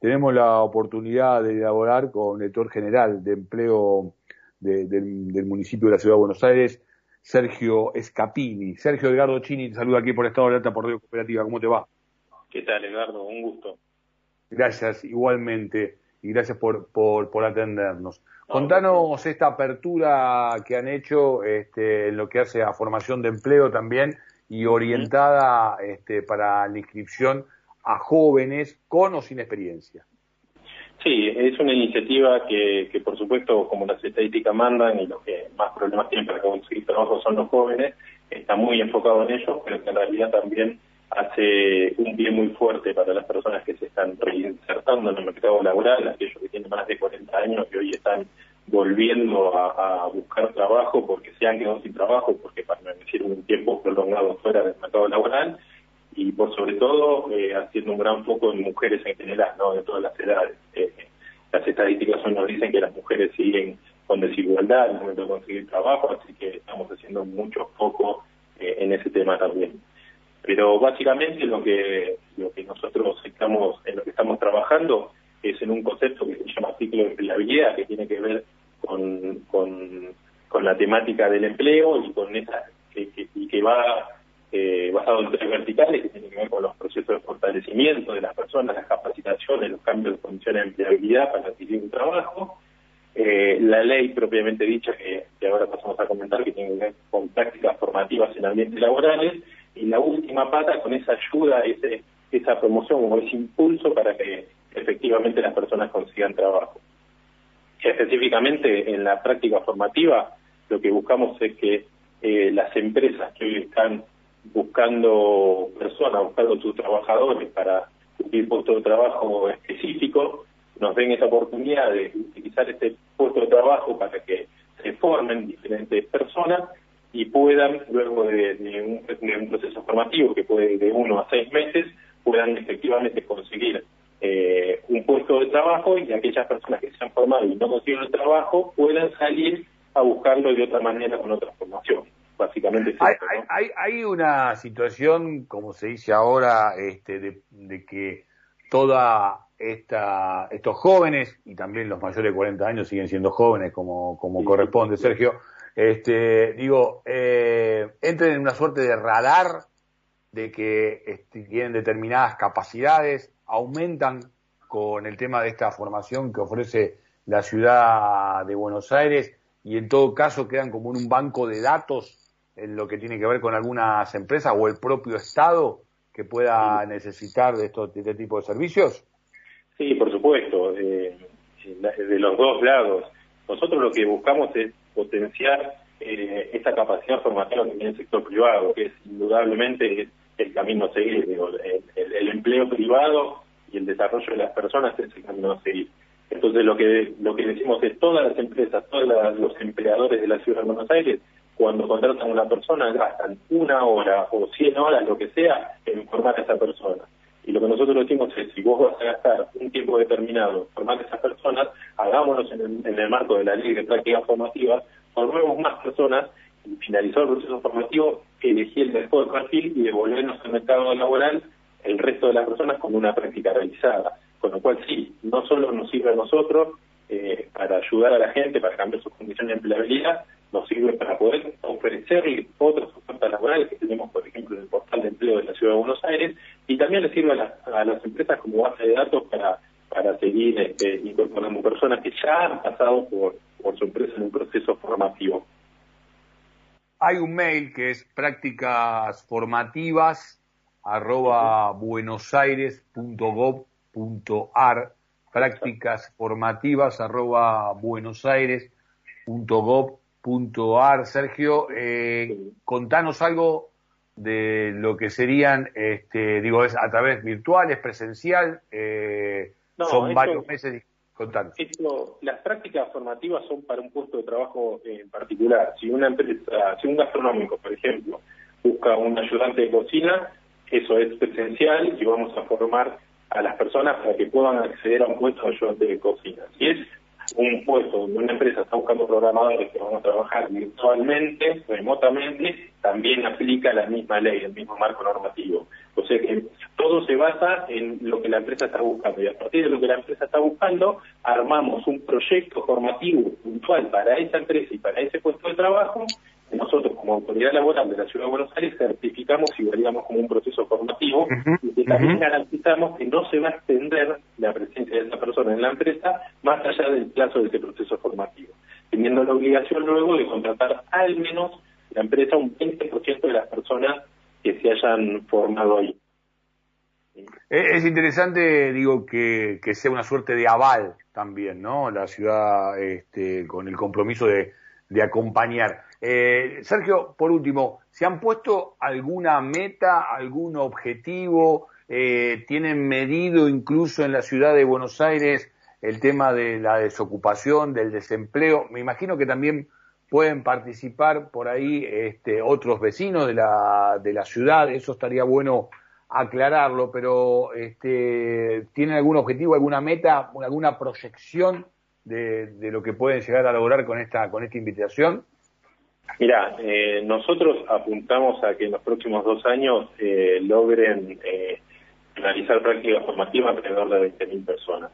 tenemos la oportunidad de elaborar con el director general de empleo del, municipio de la Ciudad de Buenos Aires, Sergio Escapini. Sergio Edgardo Chini, te saluda aquí por Estado de Alta por Radio Cooperativa. ¿Cómo te va? ¿Qué tal, Edgardo? Un gusto. Gracias, igualmente, y gracias por, por, por atendernos. Contanos esta apertura que han hecho este, en lo que hace a formación de empleo también y orientada este, para la inscripción a jóvenes con o sin experiencia. Sí, es una iniciativa que, por supuesto, como las estadísticas mandan y los que más problemas tienen para conseguir trabajo son los jóvenes, está muy enfocado en ellos, pero que en realidad también hace un pie muy fuerte para las personas que se están reinsertando en el mercado laboral, aquellos que tienen más de 40 años que hoy están volviendo a, buscar trabajo porque se han quedado sin trabajo, porque permanecieron un tiempo prolongado fuera del mercado laboral y por sobre todo eh, haciendo un gran foco en mujeres en general, no de todas las edades. Eh, las estadísticas nos dicen que las mujeres siguen con desigualdad en el momento de conseguir trabajo, así que estamos haciendo mucho foco eh, en ese tema también. Pero básicamente lo que lo que nosotros estamos en lo que estamos trabajando es en un concepto que se llama ciclo de empleabilidad, que tiene que ver con, con, la temática del empleo y con esa que, y que va eh, basado en tres verticales que tiene que ver con los procesos de fortalecimiento de las personas, las capacitaciones, los cambios de condiciones de empleabilidad para adquirir un trabajo, eh, la ley propiamente dicha que, que, ahora pasamos a comentar que tiene que ver con prácticas formativas en ambientes laborales y la última pata con esa ayuda, ese, esa promoción o ese impulso para que efectivamente las personas consigan trabajo. Específicamente en la práctica formativa, lo que buscamos es que eh, las empresas que hoy están buscando personas, buscando sus trabajadores para cumplir puestos de trabajo específicos, nos den esa oportunidad de utilizar este puesto de trabajo para que se formen diferentes personas y puedan, luego de, un, proceso formativo que puede de uno a seis meses, puedan efectivamente conseguir eh, un puesto de trabajo y aquellas personas que se han formado y no consiguen el trabajo puedan salir a buscarlo de otra manera con otra formación. Básicamente hay, hay, hay, una situación, como se dice ahora, este, de, que toda esta, estos jóvenes, y también los mayores de 40 años siguen siendo jóvenes como, como corresponde, Sergio, este, digo, eh, entren en una suerte de radar de que este, tienen determinadas capacidades, aumentan con el tema de esta formación que ofrece la ciudad de Buenos Aires y en todo caso quedan como en un banco de datos en lo que tiene que ver con algunas empresas o el propio Estado que pueda necesitar de, esto, de este tipo de servicios? Sí, por supuesto, de los dos lados. Nosotros lo que buscamos es potenciar eh, esa capacidad formativa que tiene el sector privado, que es indudablemente el camino a seguir. el, empleo privado y el desarrollo de las personas es el camino a seguir. Entonces lo que lo que decimos es todas las empresas, todos los empleadores de la ciudad de Buenos Aires, cuando contratan a una persona gastan una hora o cien horas, lo que sea, en formar a esa persona. Y lo que nosotros decimos es, si vos vas a gastar un tiempo determinado en formar a esas personas, hagámoslo en el, en el marco de la ley de prácticas formativas, formemos más personas y finalizó el proceso formativo, elegí el mejor perfil y devolvernos al mercado laboral el resto de las personas con una práctica realizada. Con lo cual sí, no solo nos sirve a nosotros eh, para ayudar a la gente, para cambiar sus condiciones de empleabilidad, nos sirve para poder ofrecerle otras ofertas laborales que tenemos, por ejemplo, en el portal de empleo de la Ciudad de Buenos Aires, y también le sirve a, las empresas como base de datos para, para seguir este, incorporando personas que ya han pasado por, por su empresa en un proceso formativo. Hay un mail que es prácticas formativas arroba buenosaires.gov.ar prácticas formativas arroba buenosaires.gov.ar Sergio, eh, contanos algo de lo que serían, este, digo, es a través virtuales, presencial, eh, son varios meses esto, las prácticas formativas son para un puesto de trabajo en particular. Si una empresa, si un gastronómico, por ejemplo, busca un ayudante de cocina, eso es presencial y vamos a formar a las personas para que puedan acceder a un puesto de ayudante de cocina. Si es un puesto donde una empresa está buscando programadores que van a trabajar virtualmente, remotamente, también aplica la misma ley, el mismo marco normativo. O sea que todo se basa en lo que la empresa está buscando y a partir de lo que la empresa está buscando, armamos un proyecto formativo puntual para esa empresa y para ese puesto de trabajo nosotros como autoridad laboral de la Ciudad de Buenos Aires certificamos y validamos como un proceso formativo y que también garantizamos que no se va a extender la presencia de esa persona en la empresa más allá del plazo de ese proceso formativo, teniendo la obligación luego de contratar al menos la empresa un 20% de las personas que se hayan formado ahí. Es interesante, digo, que, que sea una suerte de aval también, ¿no? La ciudad este, con el compromiso de, de acompañar. Eh, Sergio, por último, ¿se han puesto alguna meta, algún objetivo? Eh, ¿Tienen medido incluso en la ciudad de Buenos Aires el tema de la desocupación, del desempleo? Me imagino que también pueden participar por ahí este, otros vecinos de la, de la ciudad, eso estaría bueno aclararlo, pero este, ¿tienen algún objetivo, alguna meta, alguna proyección de, de lo que pueden llegar a lograr con esta, con esta invitación? Mira, eh, nosotros apuntamos a que en los próximos dos años eh, logren eh, realizar prácticas formativas alrededor de 20.000 personas.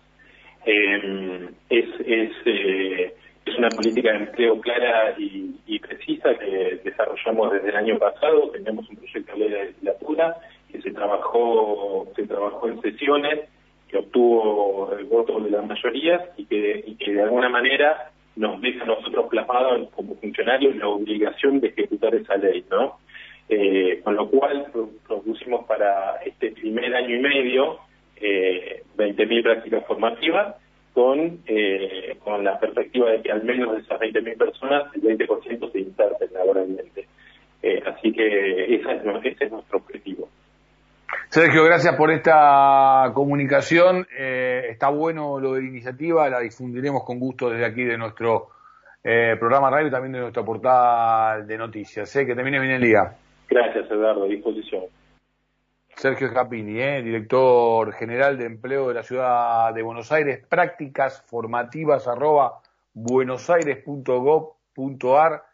Eh, es, es, eh, es una política de empleo clara y, precisa que desarrollamos desde el año pasado. Tenemos un proyecto de ley de legislatura que se trabajó, se trabajó en sesiones, que obtuvo el voto de la mayoría y que, y que de alguna manera nos deja a nosotros plasmados como funcionarios la obligación de ejecutar esa ley, ¿no? Eh, con lo cual propusimos para este primer año y medio eh, 20.000 prácticas formativas con, eh, con la perspectiva de que al menos de esas 20.000 personas el 20% se inserten laboralmente. Eh, así que ese es nuestro objetivo. Sergio, gracias por esta comunicación. Eh, está bueno lo de la iniciativa, la difundiremos con gusto desde aquí de nuestro eh, programa radio y también de nuestra portal de noticias. Sé que termine bien el día. Gracias, Eduardo, a disposición. Sergio Capini, eh, director general de empleo de la ciudad de Buenos Aires, prácticas formativas arroba buenosaires.gov.ar